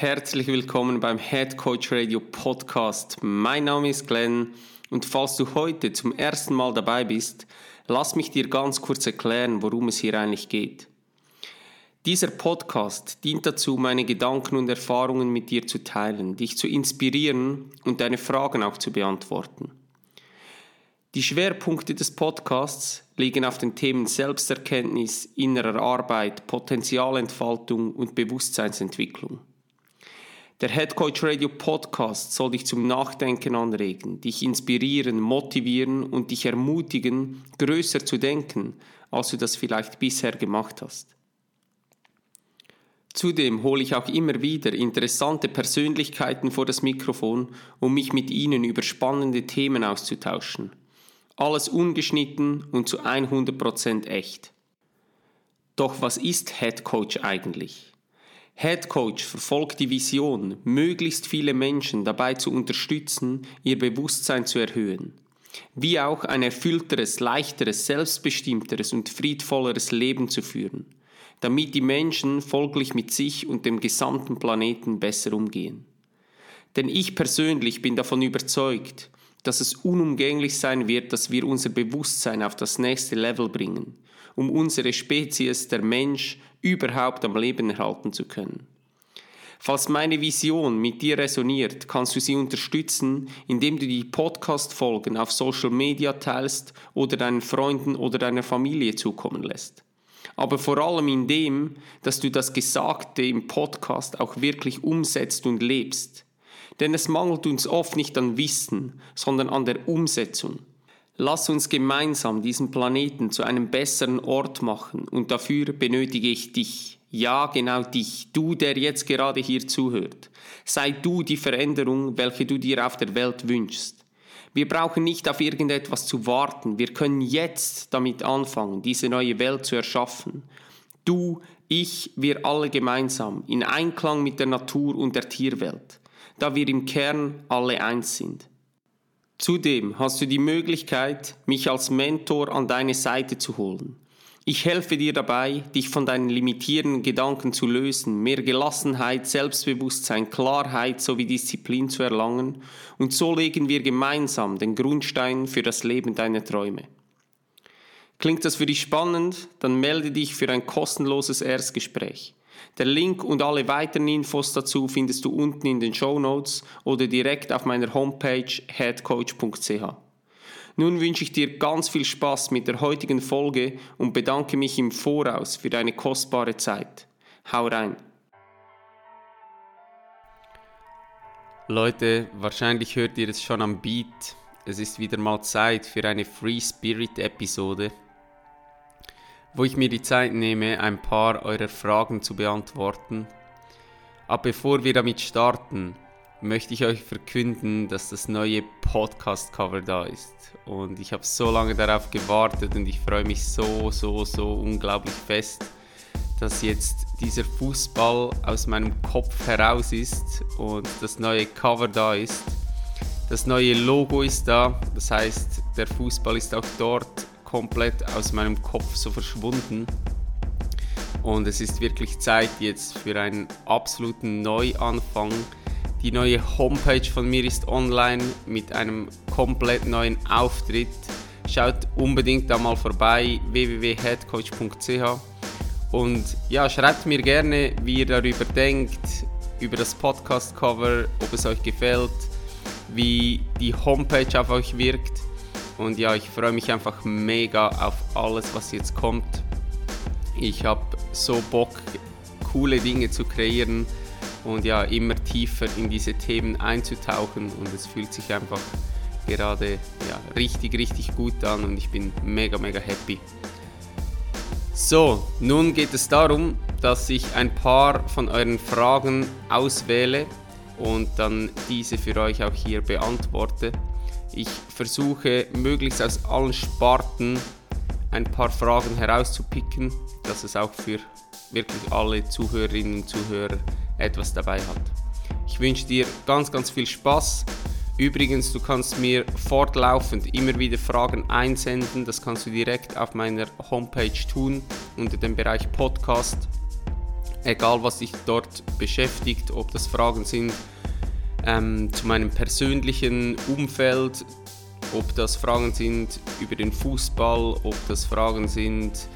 Herzlich willkommen beim Head Coach Radio Podcast. Mein Name ist Glenn und falls du heute zum ersten Mal dabei bist, lass mich dir ganz kurz erklären, worum es hier eigentlich geht. Dieser Podcast dient dazu, meine Gedanken und Erfahrungen mit dir zu teilen, dich zu inspirieren und deine Fragen auch zu beantworten. Die Schwerpunkte des Podcasts liegen auf den Themen Selbsterkenntnis, innerer Arbeit, Potenzialentfaltung und Bewusstseinsentwicklung. Der Head Coach Radio Podcast soll dich zum Nachdenken anregen, dich inspirieren, motivieren und dich ermutigen, größer zu denken, als du das vielleicht bisher gemacht hast. Zudem hole ich auch immer wieder interessante Persönlichkeiten vor das Mikrofon, um mich mit ihnen über spannende Themen auszutauschen. Alles ungeschnitten und zu 100% echt. Doch was ist Head Coach eigentlich? Head Coach verfolgt die Vision, möglichst viele Menschen dabei zu unterstützen, ihr Bewusstsein zu erhöhen, wie auch ein erfüllteres, leichteres, selbstbestimmteres und friedvolleres Leben zu führen, damit die Menschen folglich mit sich und dem gesamten Planeten besser umgehen. Denn ich persönlich bin davon überzeugt, dass es unumgänglich sein wird, dass wir unser Bewusstsein auf das nächste Level bringen, um unsere Spezies, der Mensch, überhaupt am Leben erhalten zu können. Falls meine Vision mit dir resoniert, kannst du sie unterstützen, indem du die Podcast-Folgen auf Social Media teilst oder deinen Freunden oder deiner Familie zukommen lässt. Aber vor allem indem, dass du das Gesagte im Podcast auch wirklich umsetzt und lebst. Denn es mangelt uns oft nicht an Wissen, sondern an der Umsetzung. Lass uns gemeinsam diesen Planeten zu einem besseren Ort machen und dafür benötige ich dich. Ja, genau dich, du, der jetzt gerade hier zuhört. Sei du die Veränderung, welche du dir auf der Welt wünschst. Wir brauchen nicht auf irgendetwas zu warten, wir können jetzt damit anfangen, diese neue Welt zu erschaffen. Du, ich, wir alle gemeinsam, in Einklang mit der Natur und der Tierwelt, da wir im Kern alle eins sind. Zudem hast du die Möglichkeit, mich als Mentor an deine Seite zu holen. Ich helfe dir dabei, dich von deinen limitierenden Gedanken zu lösen, mehr Gelassenheit, Selbstbewusstsein, Klarheit sowie Disziplin zu erlangen und so legen wir gemeinsam den Grundstein für das Leben deiner Träume. Klingt das für dich spannend? Dann melde dich für ein kostenloses Erstgespräch. Der Link und alle weiteren Infos dazu findest du unten in den Show Notes oder direkt auf meiner Homepage headcoach.ch. Nun wünsche ich dir ganz viel Spaß mit der heutigen Folge und bedanke mich im Voraus für deine kostbare Zeit. Hau rein! Leute, wahrscheinlich hört ihr es schon am Beat. Es ist wieder mal Zeit für eine Free Spirit Episode wo ich mir die Zeit nehme, ein paar eurer Fragen zu beantworten. Aber bevor wir damit starten, möchte ich euch verkünden, dass das neue Podcast-Cover da ist. Und ich habe so lange darauf gewartet und ich freue mich so, so, so unglaublich fest, dass jetzt dieser Fußball aus meinem Kopf heraus ist und das neue Cover da ist. Das neue Logo ist da, das heißt, der Fußball ist auch dort komplett aus meinem Kopf so verschwunden. Und es ist wirklich Zeit jetzt für einen absoluten Neuanfang. Die neue Homepage von mir ist online mit einem komplett neuen Auftritt. Schaut unbedingt da mal vorbei www.headcoach.ch und ja, schreibt mir gerne, wie ihr darüber denkt, über das Podcast-Cover, ob es euch gefällt, wie die Homepage auf euch wirkt. Und ja, ich freue mich einfach mega auf alles, was jetzt kommt. Ich habe so Bock, coole Dinge zu kreieren und ja, immer tiefer in diese Themen einzutauchen. Und es fühlt sich einfach gerade ja, richtig, richtig gut an und ich bin mega, mega happy. So, nun geht es darum, dass ich ein paar von euren Fragen auswähle und dann diese für euch auch hier beantworte. Ich versuche möglichst aus allen Sparten ein paar Fragen herauszupicken, dass es auch für wirklich alle Zuhörerinnen und Zuhörer etwas dabei hat. Ich wünsche dir ganz, ganz viel Spaß. Übrigens, du kannst mir fortlaufend immer wieder Fragen einsenden. Das kannst du direkt auf meiner Homepage tun unter dem Bereich Podcast. egal was dich dort beschäftigt, ob das Fragen sind ähm, zu meinem persönlichen Umfeld, ob das Fragen sind über den Fußball, ob das Fragen sind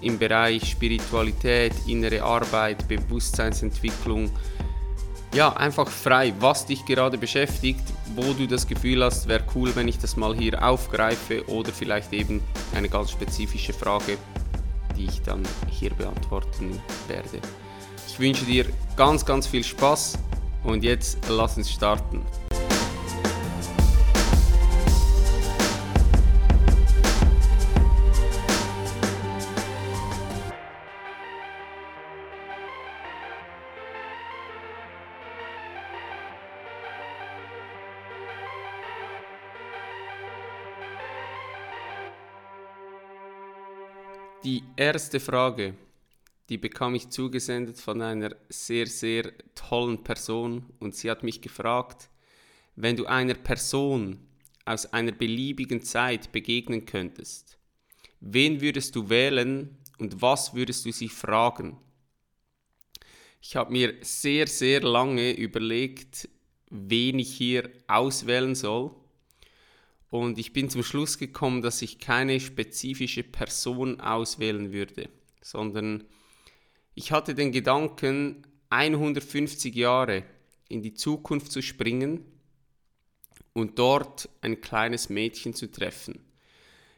im Bereich Spiritualität, innere Arbeit, Bewusstseinsentwicklung. Ja, einfach frei, was dich gerade beschäftigt, wo du das Gefühl hast, wäre cool, wenn ich das mal hier aufgreife oder vielleicht eben eine ganz spezifische Frage, die ich dann hier beantworten werde. Ich wünsche dir ganz, ganz viel Spaß und jetzt lass uns starten. Die erste Frage, die bekam ich zugesendet von einer sehr, sehr tollen Person und sie hat mich gefragt, wenn du einer Person aus einer beliebigen Zeit begegnen könntest, wen würdest du wählen und was würdest du sie fragen? Ich habe mir sehr, sehr lange überlegt, wen ich hier auswählen soll und ich bin zum Schluss gekommen, dass ich keine spezifische Person auswählen würde, sondern ich hatte den Gedanken, 150 Jahre in die Zukunft zu springen und dort ein kleines Mädchen zu treffen.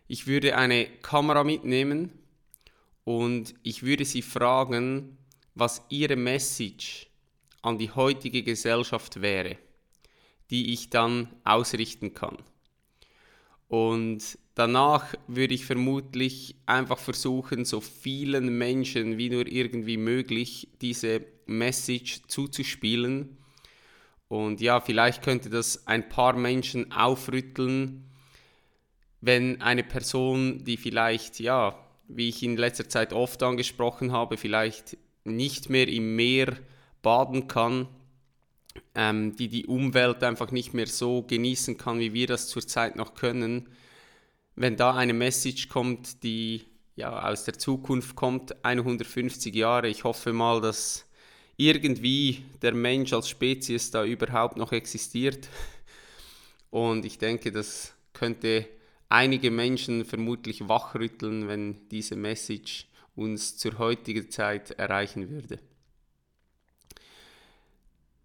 Ich würde eine Kamera mitnehmen und ich würde sie fragen, was ihre Message an die heutige Gesellschaft wäre, die ich dann ausrichten kann. Und danach würde ich vermutlich einfach versuchen, so vielen Menschen wie nur irgendwie möglich diese Message zuzuspielen. Und ja, vielleicht könnte das ein paar Menschen aufrütteln, wenn eine Person, die vielleicht, ja, wie ich in letzter Zeit oft angesprochen habe, vielleicht nicht mehr im Meer baden kann, ähm, die die Umwelt einfach nicht mehr so genießen kann, wie wir das zurzeit noch können. Wenn da eine Message kommt, die ja aus der Zukunft kommt, 150 Jahre, ich hoffe mal, dass irgendwie der Mensch als Spezies da überhaupt noch existiert. Und ich denke, das könnte einige Menschen vermutlich wachrütteln, wenn diese Message uns zur heutigen Zeit erreichen würde.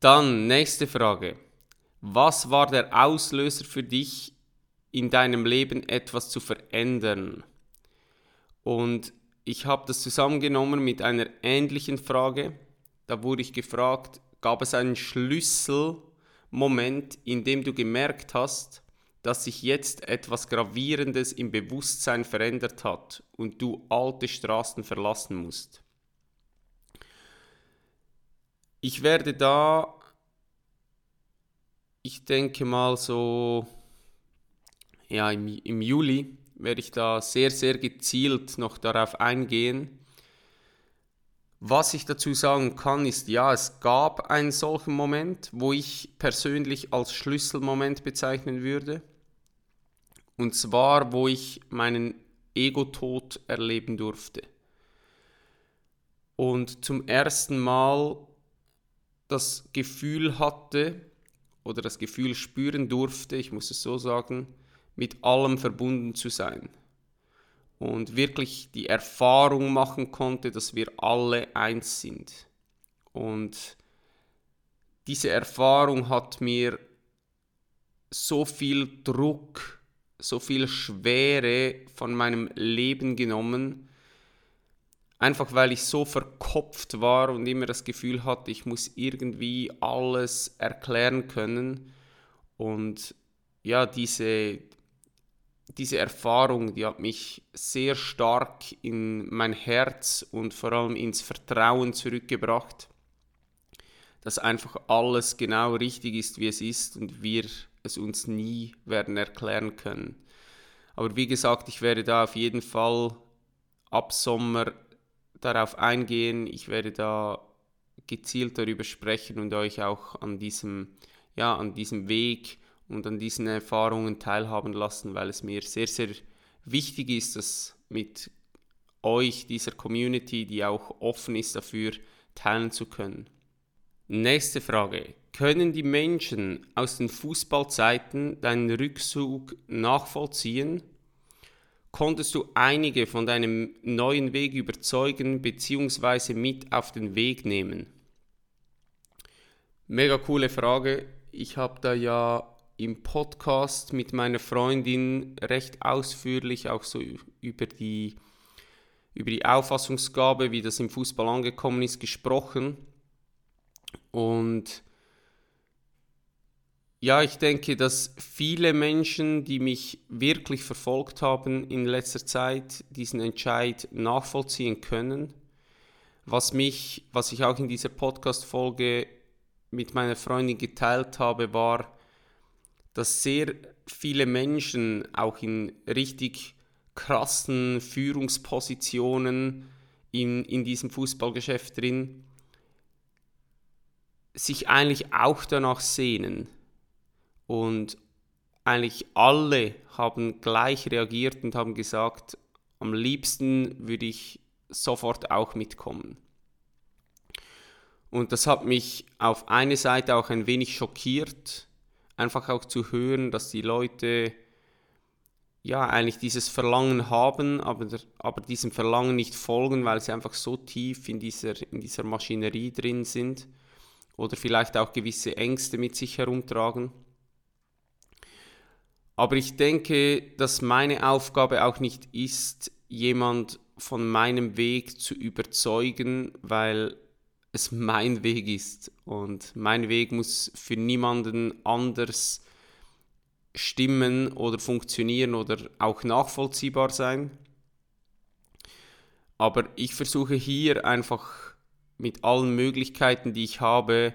Dann nächste Frage. Was war der Auslöser für dich, in deinem Leben etwas zu verändern? Und ich habe das zusammengenommen mit einer ähnlichen Frage. Da wurde ich gefragt, gab es einen Schlüsselmoment, in dem du gemerkt hast, dass sich jetzt etwas Gravierendes im Bewusstsein verändert hat und du alte Straßen verlassen musst? Ich werde da, ich denke mal so, ja, im, im Juli werde ich da sehr, sehr gezielt noch darauf eingehen. Was ich dazu sagen kann, ist, ja, es gab einen solchen Moment, wo ich persönlich als Schlüsselmoment bezeichnen würde. Und zwar, wo ich meinen Ego-Tod erleben durfte. Und zum ersten Mal das Gefühl hatte oder das Gefühl spüren durfte, ich muss es so sagen, mit allem verbunden zu sein. Und wirklich die Erfahrung machen konnte, dass wir alle eins sind. Und diese Erfahrung hat mir so viel Druck, so viel Schwere von meinem Leben genommen, Einfach weil ich so verkopft war und immer das Gefühl hatte, ich muss irgendwie alles erklären können. Und ja, diese, diese Erfahrung, die hat mich sehr stark in mein Herz und vor allem ins Vertrauen zurückgebracht, dass einfach alles genau richtig ist, wie es ist und wir es uns nie werden erklären können. Aber wie gesagt, ich werde da auf jeden Fall ab Sommer darauf eingehen. Ich werde da gezielt darüber sprechen und euch auch an diesem, ja, an diesem Weg und an diesen Erfahrungen teilhaben lassen, weil es mir sehr, sehr wichtig ist, dass mit euch, dieser Community, die auch offen ist dafür, teilen zu können. Nächste Frage. Können die Menschen aus den Fußballzeiten deinen Rückzug nachvollziehen? Konntest du einige von deinem neuen Weg überzeugen bzw. mit auf den Weg nehmen? Mega coole Frage. Ich habe da ja im Podcast mit meiner Freundin recht ausführlich auch so über die, über die Auffassungsgabe, wie das im Fußball angekommen ist, gesprochen. Und ja, ich denke, dass viele Menschen, die mich wirklich verfolgt haben in letzter Zeit, diesen Entscheid nachvollziehen können. Was mich, was ich auch in dieser Podcast-Folge mit meiner Freundin geteilt habe, war, dass sehr viele Menschen auch in richtig krassen Führungspositionen in, in diesem Fußballgeschäft drin sich eigentlich auch danach sehnen. Und eigentlich alle haben gleich reagiert und haben gesagt, am liebsten würde ich sofort auch mitkommen. Und das hat mich auf eine Seite auch ein wenig schockiert, einfach auch zu hören, dass die Leute ja eigentlich dieses Verlangen haben, aber, aber diesem Verlangen nicht folgen, weil sie einfach so tief in dieser, in dieser Maschinerie drin sind oder vielleicht auch gewisse Ängste mit sich herumtragen. Aber ich denke, dass meine Aufgabe auch nicht ist, jemand von meinem Weg zu überzeugen, weil es mein Weg ist und mein Weg muss für niemanden anders stimmen oder funktionieren oder auch nachvollziehbar sein. Aber ich versuche hier einfach mit allen Möglichkeiten, die ich habe,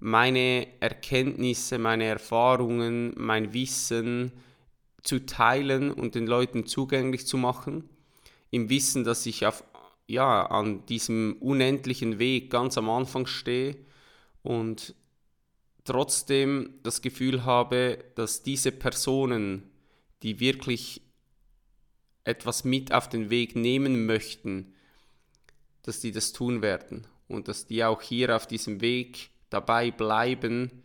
meine Erkenntnisse, meine Erfahrungen, mein Wissen zu teilen und den Leuten zugänglich zu machen, im Wissen, dass ich auf ja, an diesem unendlichen Weg ganz am Anfang stehe und trotzdem das Gefühl habe, dass diese Personen, die wirklich etwas mit auf den Weg nehmen möchten, dass die das tun werden und dass die auch hier auf diesem Weg dabei bleiben,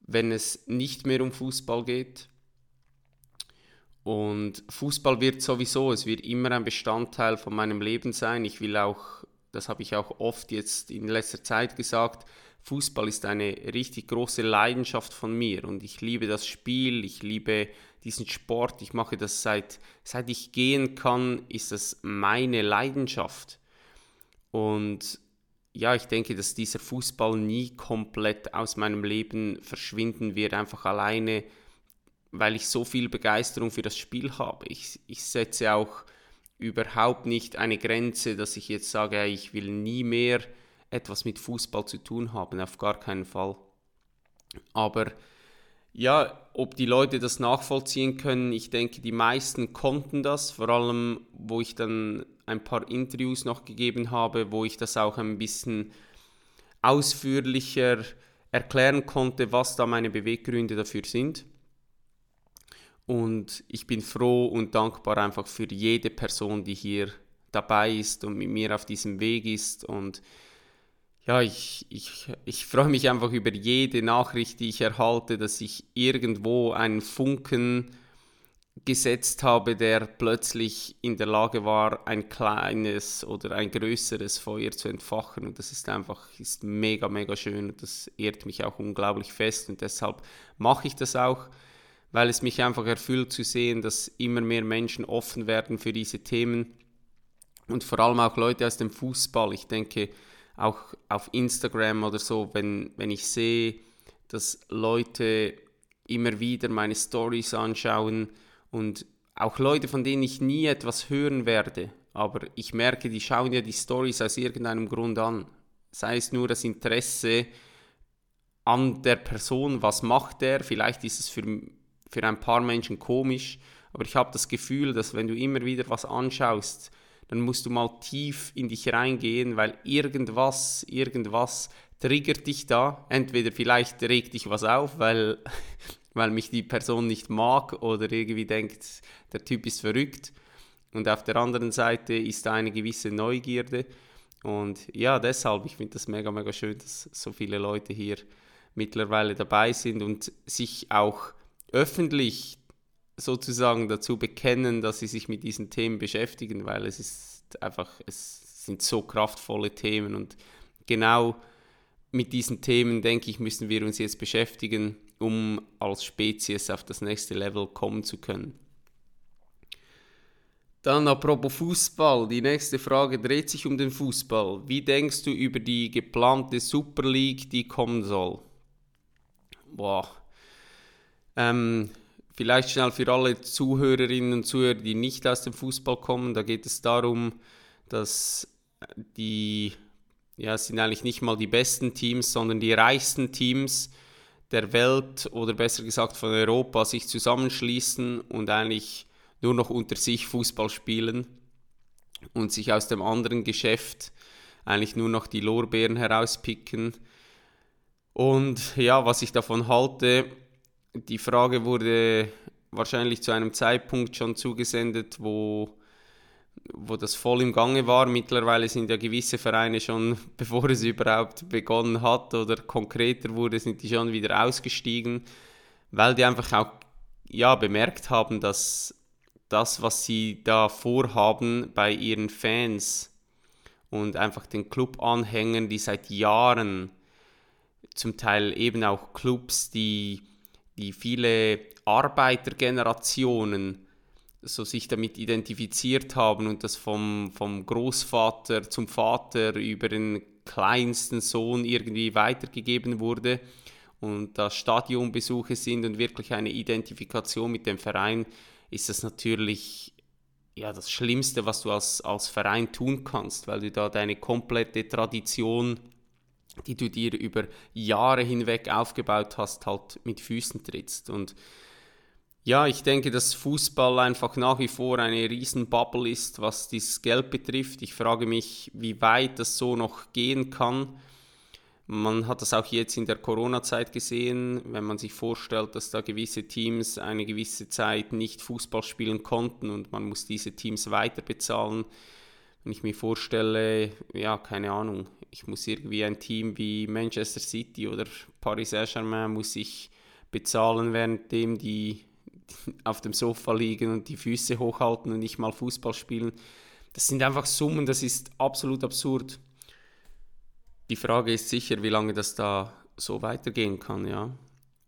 wenn es nicht mehr um Fußball geht und Fußball wird sowieso, es wird immer ein Bestandteil von meinem Leben sein. Ich will auch, das habe ich auch oft jetzt in letzter Zeit gesagt, Fußball ist eine richtig große Leidenschaft von mir und ich liebe das Spiel, ich liebe diesen Sport, ich mache das seit, seit ich gehen kann, ist das meine Leidenschaft. Und ja, ich denke, dass dieser Fußball nie komplett aus meinem Leben verschwinden wird, einfach alleine weil ich so viel Begeisterung für das Spiel habe. Ich, ich setze auch überhaupt nicht eine Grenze, dass ich jetzt sage, ich will nie mehr etwas mit Fußball zu tun haben, auf gar keinen Fall. Aber ja, ob die Leute das nachvollziehen können, ich denke, die meisten konnten das, vor allem, wo ich dann ein paar Interviews noch gegeben habe, wo ich das auch ein bisschen ausführlicher erklären konnte, was da meine Beweggründe dafür sind. Und ich bin froh und dankbar einfach für jede Person, die hier dabei ist und mit mir auf diesem Weg ist. Und ja, ich, ich, ich freue mich einfach über jede Nachricht, die ich erhalte, dass ich irgendwo einen Funken gesetzt habe, der plötzlich in der Lage war, ein kleines oder ein größeres Feuer zu entfachen. Und das ist einfach ist mega, mega schön und das ehrt mich auch unglaublich fest. Und deshalb mache ich das auch weil es mich einfach erfüllt zu sehen, dass immer mehr Menschen offen werden für diese Themen und vor allem auch Leute aus dem Fußball. Ich denke auch auf Instagram oder so, wenn, wenn ich sehe, dass Leute immer wieder meine Stories anschauen und auch Leute, von denen ich nie etwas hören werde, aber ich merke, die schauen ja die Stories aus irgendeinem Grund an. Sei es nur das Interesse an der Person, was macht er, vielleicht ist es für für ein paar Menschen komisch, aber ich habe das Gefühl, dass wenn du immer wieder was anschaust, dann musst du mal tief in dich reingehen, weil irgendwas, irgendwas triggert dich da. Entweder vielleicht regt dich was auf, weil, weil mich die Person nicht mag oder irgendwie denkt, der Typ ist verrückt. Und auf der anderen Seite ist da eine gewisse Neugierde. Und ja, deshalb, ich finde das mega, mega schön, dass so viele Leute hier mittlerweile dabei sind und sich auch öffentlich sozusagen dazu bekennen, dass sie sich mit diesen Themen beschäftigen, weil es ist einfach, es sind so kraftvolle Themen und genau mit diesen Themen, denke ich, müssen wir uns jetzt beschäftigen, um als Spezies auf das nächste Level kommen zu können. Dann apropos Fußball, die nächste Frage dreht sich um den Fußball. Wie denkst du über die geplante Super League, die kommen soll? Boah. Ähm, vielleicht schnell für alle Zuhörerinnen und Zuhörer, die nicht aus dem Fußball kommen, da geht es darum, dass die, ja, es sind eigentlich nicht mal die besten Teams, sondern die reichsten Teams der Welt oder besser gesagt von Europa sich zusammenschließen und eigentlich nur noch unter sich Fußball spielen und sich aus dem anderen Geschäft eigentlich nur noch die Lorbeeren herauspicken. Und ja, was ich davon halte, die Frage wurde wahrscheinlich zu einem Zeitpunkt schon zugesendet, wo, wo das voll im Gange war. Mittlerweile sind ja gewisse Vereine schon, bevor es überhaupt begonnen hat oder konkreter wurde, sind die schon wieder ausgestiegen, weil die einfach auch ja, bemerkt haben, dass das, was sie da vorhaben bei ihren Fans und einfach den Club-Anhängern, die seit Jahren, zum Teil eben auch Clubs, die, die viele Arbeitergenerationen so sich damit identifiziert haben und das vom, vom Großvater zum Vater über den kleinsten Sohn irgendwie weitergegeben wurde und da Stadionbesuche sind und wirklich eine Identifikation mit dem Verein ist das natürlich ja, das Schlimmste, was du als, als Verein tun kannst, weil du da deine komplette Tradition, die du dir über Jahre hinweg aufgebaut hast, halt mit Füßen trittst. Und ja, ich denke, dass Fußball einfach nach wie vor eine riesen Bubble ist, was dieses Geld betrifft. Ich frage mich, wie weit das so noch gehen kann. Man hat das auch jetzt in der Corona-Zeit gesehen, wenn man sich vorstellt, dass da gewisse Teams eine gewisse Zeit nicht Fußball spielen konnten und man muss diese Teams weiter bezahlen. Wenn ich mir vorstelle, ja, keine Ahnung, ich muss irgendwie ein Team wie Manchester City oder Paris Saint-Germain muss ich bezahlen, währenddem die auf dem Sofa liegen und die Füße hochhalten und nicht mal Fußball spielen. Das sind einfach Summen, das ist absolut absurd. Die Frage ist sicher, wie lange das da so weitergehen kann, ja.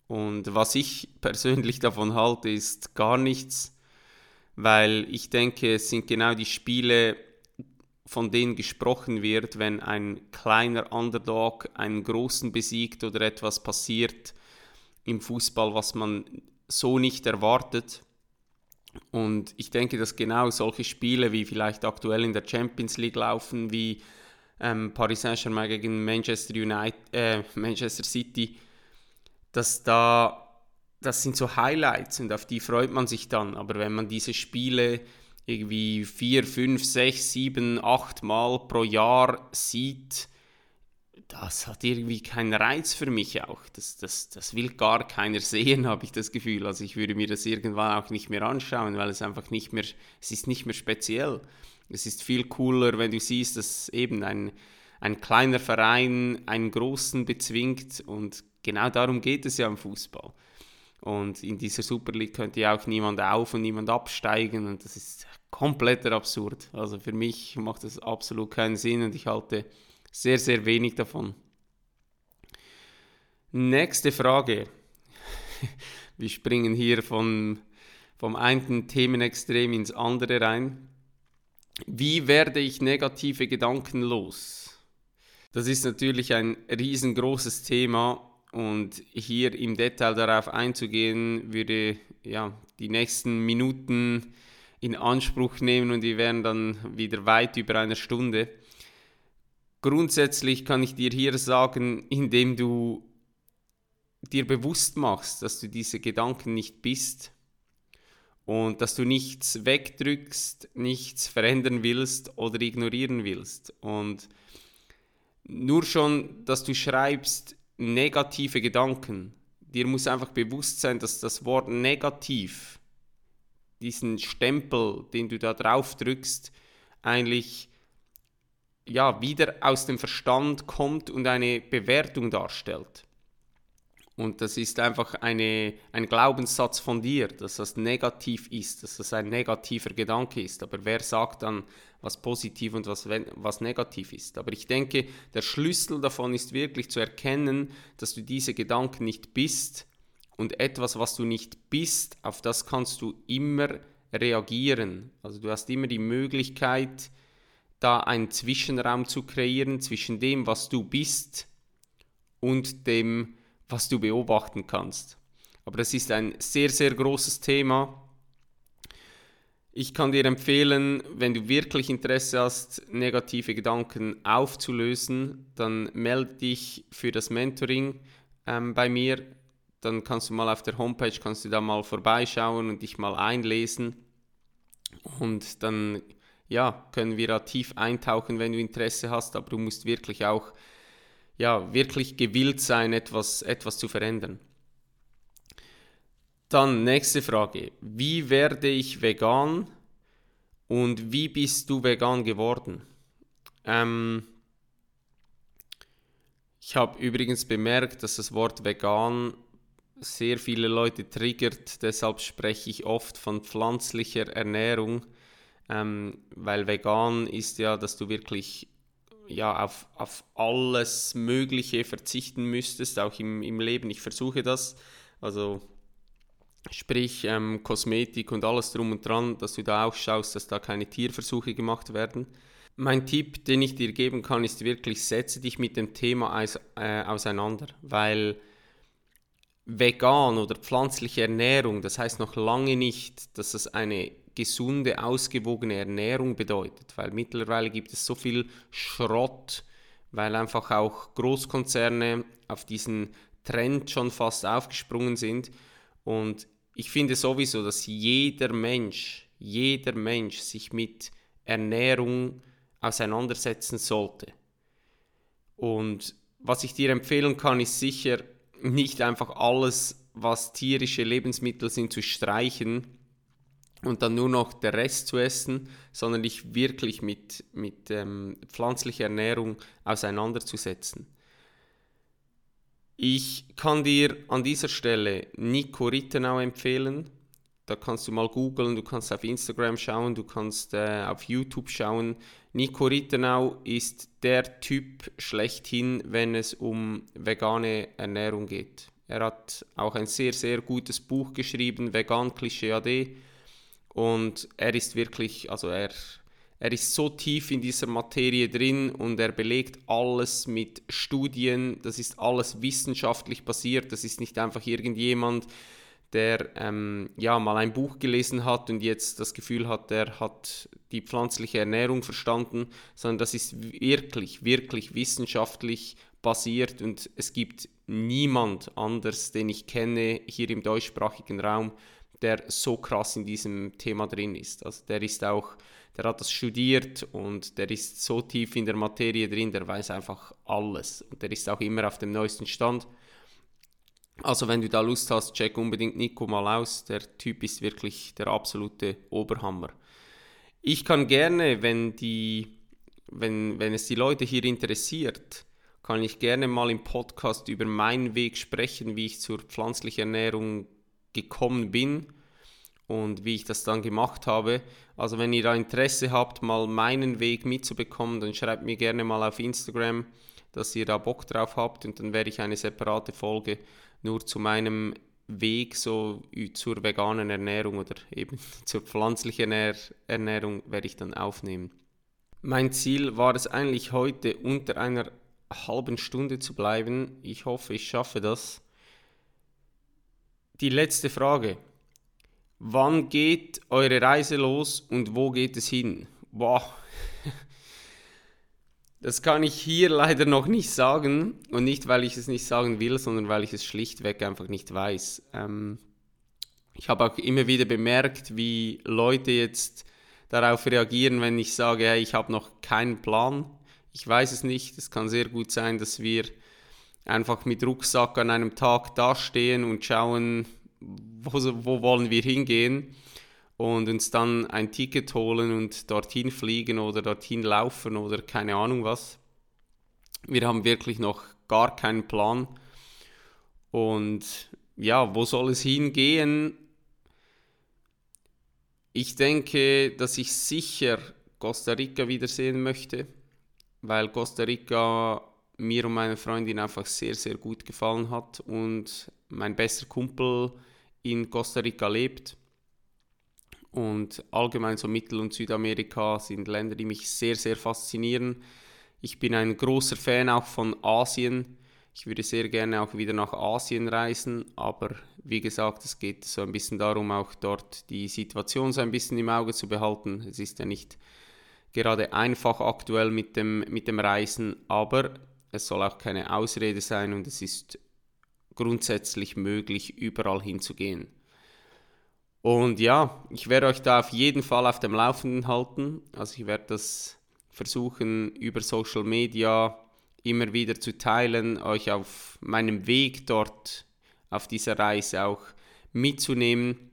Und was ich persönlich davon halte, ist gar nichts, weil ich denke, es sind genau die Spiele, von denen gesprochen wird, wenn ein kleiner Underdog einen großen besiegt oder etwas passiert im Fußball, was man so nicht erwartet. Und ich denke, dass genau solche Spiele, wie vielleicht aktuell in der Champions League laufen, wie ähm, Paris Saint-Germain gegen Manchester, United, äh, Manchester City, dass da, das sind so Highlights und auf die freut man sich dann. Aber wenn man diese Spiele irgendwie vier, fünf, sechs, sieben, acht Mal pro Jahr sieht, das hat irgendwie keinen Reiz für mich auch. Das, das, das will gar keiner sehen, habe ich das Gefühl. Also ich würde mir das irgendwann auch nicht mehr anschauen, weil es einfach nicht mehr, es ist nicht mehr speziell. Es ist viel cooler, wenn du siehst, dass eben ein, ein kleiner Verein einen großen bezwingt und genau darum geht es ja im Fußball. Und in dieser Super League könnte ja auch niemand auf und niemand absteigen und das ist kompletter absurd. Also für mich macht das absolut keinen Sinn und ich halte sehr, sehr wenig davon. Nächste Frage. Wir springen hier von, vom einen Themenextrem ins andere rein. Wie werde ich negative Gedanken los? Das ist natürlich ein riesengroßes Thema und hier im Detail darauf einzugehen, würde ja, die nächsten Minuten in Anspruch nehmen und wir wären dann wieder weit über einer Stunde. Grundsätzlich kann ich dir hier sagen, indem du dir bewusst machst, dass du diese Gedanken nicht bist, und dass du nichts wegdrückst, nichts verändern willst oder ignorieren willst. Und nur schon, dass du schreibst negative Gedanken, dir muss einfach bewusst sein, dass das Wort negativ, diesen Stempel, den du da drauf drückst, eigentlich ja, wieder aus dem Verstand kommt und eine Bewertung darstellt. Und das ist einfach eine, ein Glaubenssatz von dir, dass das negativ ist, dass das ein negativer Gedanke ist. Aber wer sagt dann, was positiv und was, was negativ ist? Aber ich denke, der Schlüssel davon ist wirklich zu erkennen, dass du diese Gedanken nicht bist und etwas, was du nicht bist, auf das kannst du immer reagieren. Also du hast immer die Möglichkeit, da einen Zwischenraum zu kreieren zwischen dem, was du bist und dem, was du beobachten kannst. Aber das ist ein sehr, sehr großes Thema. Ich kann dir empfehlen, wenn du wirklich Interesse hast, negative Gedanken aufzulösen, dann melde dich für das Mentoring ähm, bei mir. Dann kannst du mal auf der Homepage, kannst du da mal vorbeischauen und dich mal einlesen. Und dann ja, können wir da tief eintauchen, wenn du Interesse hast, aber du musst wirklich auch ja, wirklich gewillt sein, etwas, etwas zu verändern. Dann nächste Frage. Wie werde ich vegan und wie bist du vegan geworden? Ähm, ich habe übrigens bemerkt, dass das Wort vegan sehr viele Leute triggert, deshalb spreche ich oft von pflanzlicher Ernährung, ähm, weil vegan ist ja, dass du wirklich ja, auf, auf alles Mögliche verzichten müsstest, auch im, im Leben. Ich versuche das. Also sprich ähm, Kosmetik und alles drum und dran, dass du da auch schaust, dass da keine Tierversuche gemacht werden. Mein Tipp, den ich dir geben kann, ist wirklich, setze dich mit dem Thema aus, äh, auseinander, weil vegan oder pflanzliche Ernährung, das heißt noch lange nicht, dass es eine gesunde, ausgewogene Ernährung bedeutet, weil mittlerweile gibt es so viel Schrott, weil einfach auch Großkonzerne auf diesen Trend schon fast aufgesprungen sind. Und ich finde sowieso, dass jeder Mensch, jeder Mensch sich mit Ernährung auseinandersetzen sollte. Und was ich dir empfehlen kann, ist sicher nicht einfach alles, was tierische Lebensmittel sind, zu streichen, und dann nur noch der Rest zu essen, sondern dich wirklich mit, mit ähm, pflanzlicher Ernährung auseinanderzusetzen. Ich kann dir an dieser Stelle Nico Rittenau empfehlen. Da kannst du mal googeln, du kannst auf Instagram schauen, du kannst äh, auf YouTube schauen. Nico Rittenau ist der Typ schlechthin, wenn es um vegane Ernährung geht. Er hat auch ein sehr, sehr gutes Buch geschrieben, Vegan Klischee AD und er ist wirklich, also er, er ist so tief in dieser Materie drin und er belegt alles mit Studien. Das ist alles wissenschaftlich basiert. Das ist nicht einfach irgendjemand, der ähm, ja mal ein Buch gelesen hat und jetzt das Gefühl hat, er hat die pflanzliche Ernährung verstanden, sondern das ist wirklich, wirklich wissenschaftlich basiert und es gibt niemand anders, den ich kenne hier im deutschsprachigen Raum, der so krass in diesem Thema drin ist. Also der ist auch, der hat das studiert und der ist so tief in der Materie drin, der weiß einfach alles und der ist auch immer auf dem neuesten Stand. Also wenn du da Lust hast, check unbedingt Nico mal aus. Der Typ ist wirklich der absolute Oberhammer. Ich kann gerne, wenn, die, wenn, wenn es die Leute hier interessiert, kann ich gerne mal im Podcast über meinen Weg sprechen, wie ich zur pflanzlichen Ernährung gekommen bin und wie ich das dann gemacht habe. Also wenn ihr da Interesse habt, mal meinen Weg mitzubekommen, dann schreibt mir gerne mal auf Instagram, dass ihr da Bock drauf habt und dann werde ich eine separate Folge nur zu meinem Weg so zur veganen Ernährung oder eben zur pflanzlichen Ernährung werde ich dann aufnehmen. Mein Ziel war es eigentlich heute unter einer halben Stunde zu bleiben. Ich hoffe, ich schaffe das. Die letzte Frage. Wann geht eure Reise los und wo geht es hin? Boah. Das kann ich hier leider noch nicht sagen und nicht, weil ich es nicht sagen will, sondern weil ich es schlichtweg einfach nicht weiß. Ähm, ich habe auch immer wieder bemerkt, wie Leute jetzt darauf reagieren, wenn ich sage, hey, ich habe noch keinen Plan. Ich weiß es nicht. Es kann sehr gut sein, dass wir einfach mit Rucksack an einem Tag dastehen und schauen, wo, wo wollen wir hingehen. und uns dann ein Ticket holen und dorthin fliegen oder dorthin laufen oder keine Ahnung was. Wir haben wirklich noch gar keinen Plan. Und ja, wo soll es hingehen? Ich denke, dass ich sicher Costa Rica wiedersehen möchte, weil Costa Rica mir und meiner Freundin einfach sehr, sehr gut gefallen hat und mein bester Kumpel in Costa Rica lebt. Und allgemein so Mittel- und Südamerika sind Länder, die mich sehr, sehr faszinieren. Ich bin ein großer Fan auch von Asien. Ich würde sehr gerne auch wieder nach Asien reisen, aber wie gesagt, es geht so ein bisschen darum, auch dort die Situation so ein bisschen im Auge zu behalten. Es ist ja nicht gerade einfach aktuell mit dem, mit dem Reisen, aber es soll auch keine Ausrede sein und es ist grundsätzlich möglich, überall hinzugehen. Und ja, ich werde euch da auf jeden Fall auf dem Laufenden halten. Also ich werde das versuchen über Social Media immer wieder zu teilen, euch auf meinem Weg dort auf dieser Reise auch mitzunehmen.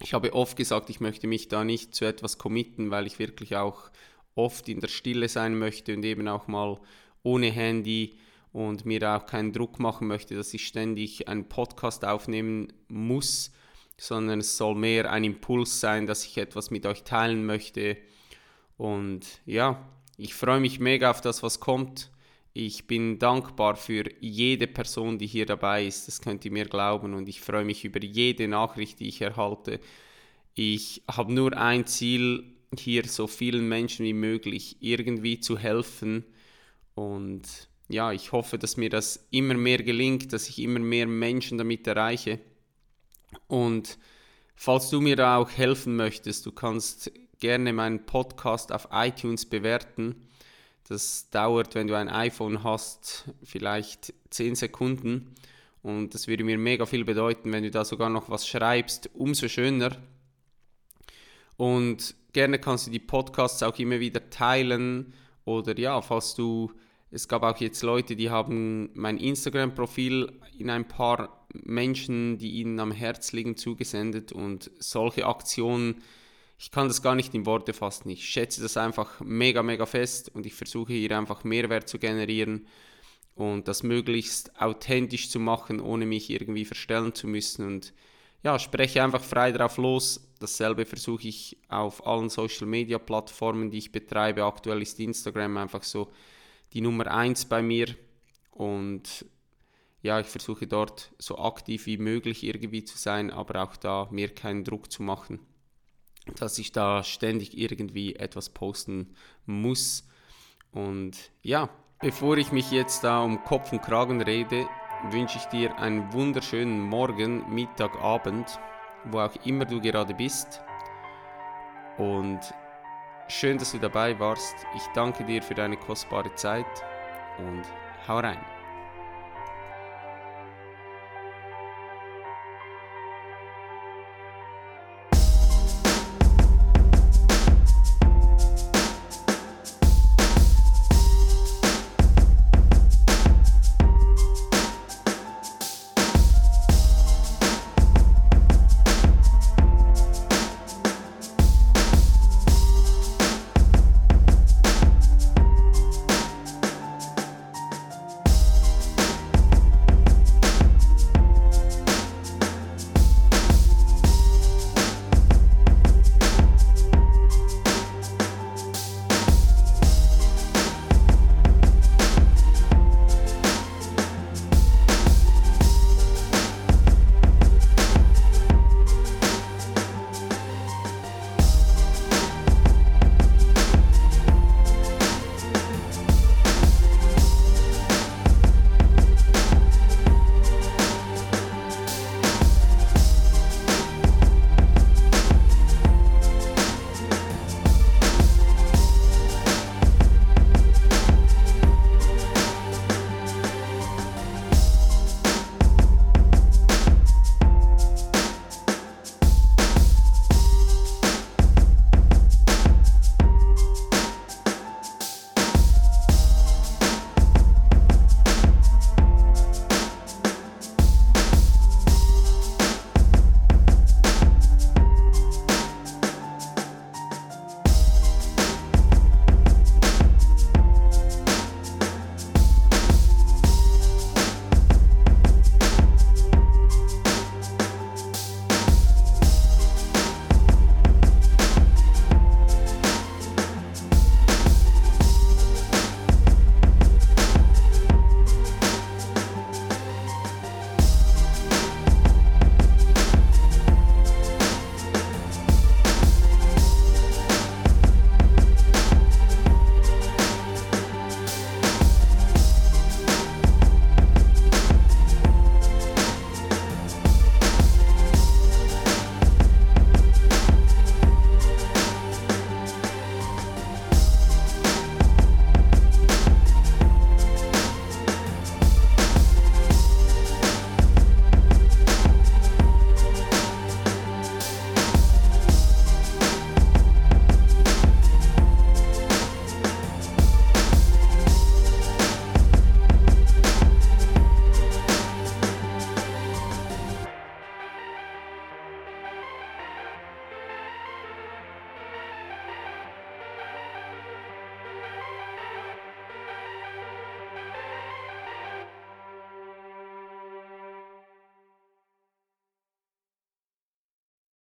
Ich habe oft gesagt, ich möchte mich da nicht zu etwas committen, weil ich wirklich auch oft in der Stille sein möchte und eben auch mal ohne Handy und mir auch keinen Druck machen möchte, dass ich ständig einen Podcast aufnehmen muss, sondern es soll mehr ein Impuls sein, dass ich etwas mit euch teilen möchte. Und ja, ich freue mich mega auf das, was kommt. Ich bin dankbar für jede Person, die hier dabei ist, das könnt ihr mir glauben. Und ich freue mich über jede Nachricht, die ich erhalte. Ich habe nur ein Ziel, hier so vielen Menschen wie möglich irgendwie zu helfen. Und ja, ich hoffe, dass mir das immer mehr gelingt, dass ich immer mehr Menschen damit erreiche. Und falls du mir da auch helfen möchtest, du kannst gerne meinen Podcast auf iTunes bewerten. Das dauert, wenn du ein iPhone hast, vielleicht 10 Sekunden. Und das würde mir mega viel bedeuten, wenn du da sogar noch was schreibst, umso schöner. Und gerne kannst du die Podcasts auch immer wieder teilen. Oder ja, falls du, es gab auch jetzt Leute, die haben mein Instagram-Profil in ein paar Menschen, die ihnen am Herz liegen, zugesendet. Und solche Aktionen ich kann das gar nicht in Worte fassen. Ich schätze das einfach mega, mega fest und ich versuche hier einfach Mehrwert zu generieren und das möglichst authentisch zu machen, ohne mich irgendwie verstellen zu müssen. Und ja, spreche einfach frei drauf los. Dasselbe versuche ich auf allen Social Media Plattformen, die ich betreibe. Aktuell ist Instagram einfach so die Nummer eins bei mir. Und ja, ich versuche dort so aktiv wie möglich irgendwie zu sein, aber auch da mir keinen Druck zu machen dass ich da ständig irgendwie etwas posten muss. Und ja, bevor ich mich jetzt da um Kopf und Kragen rede, wünsche ich dir einen wunderschönen Morgen, Mittag, Abend, wo auch immer du gerade bist. Und schön, dass du dabei warst. Ich danke dir für deine kostbare Zeit und hau rein.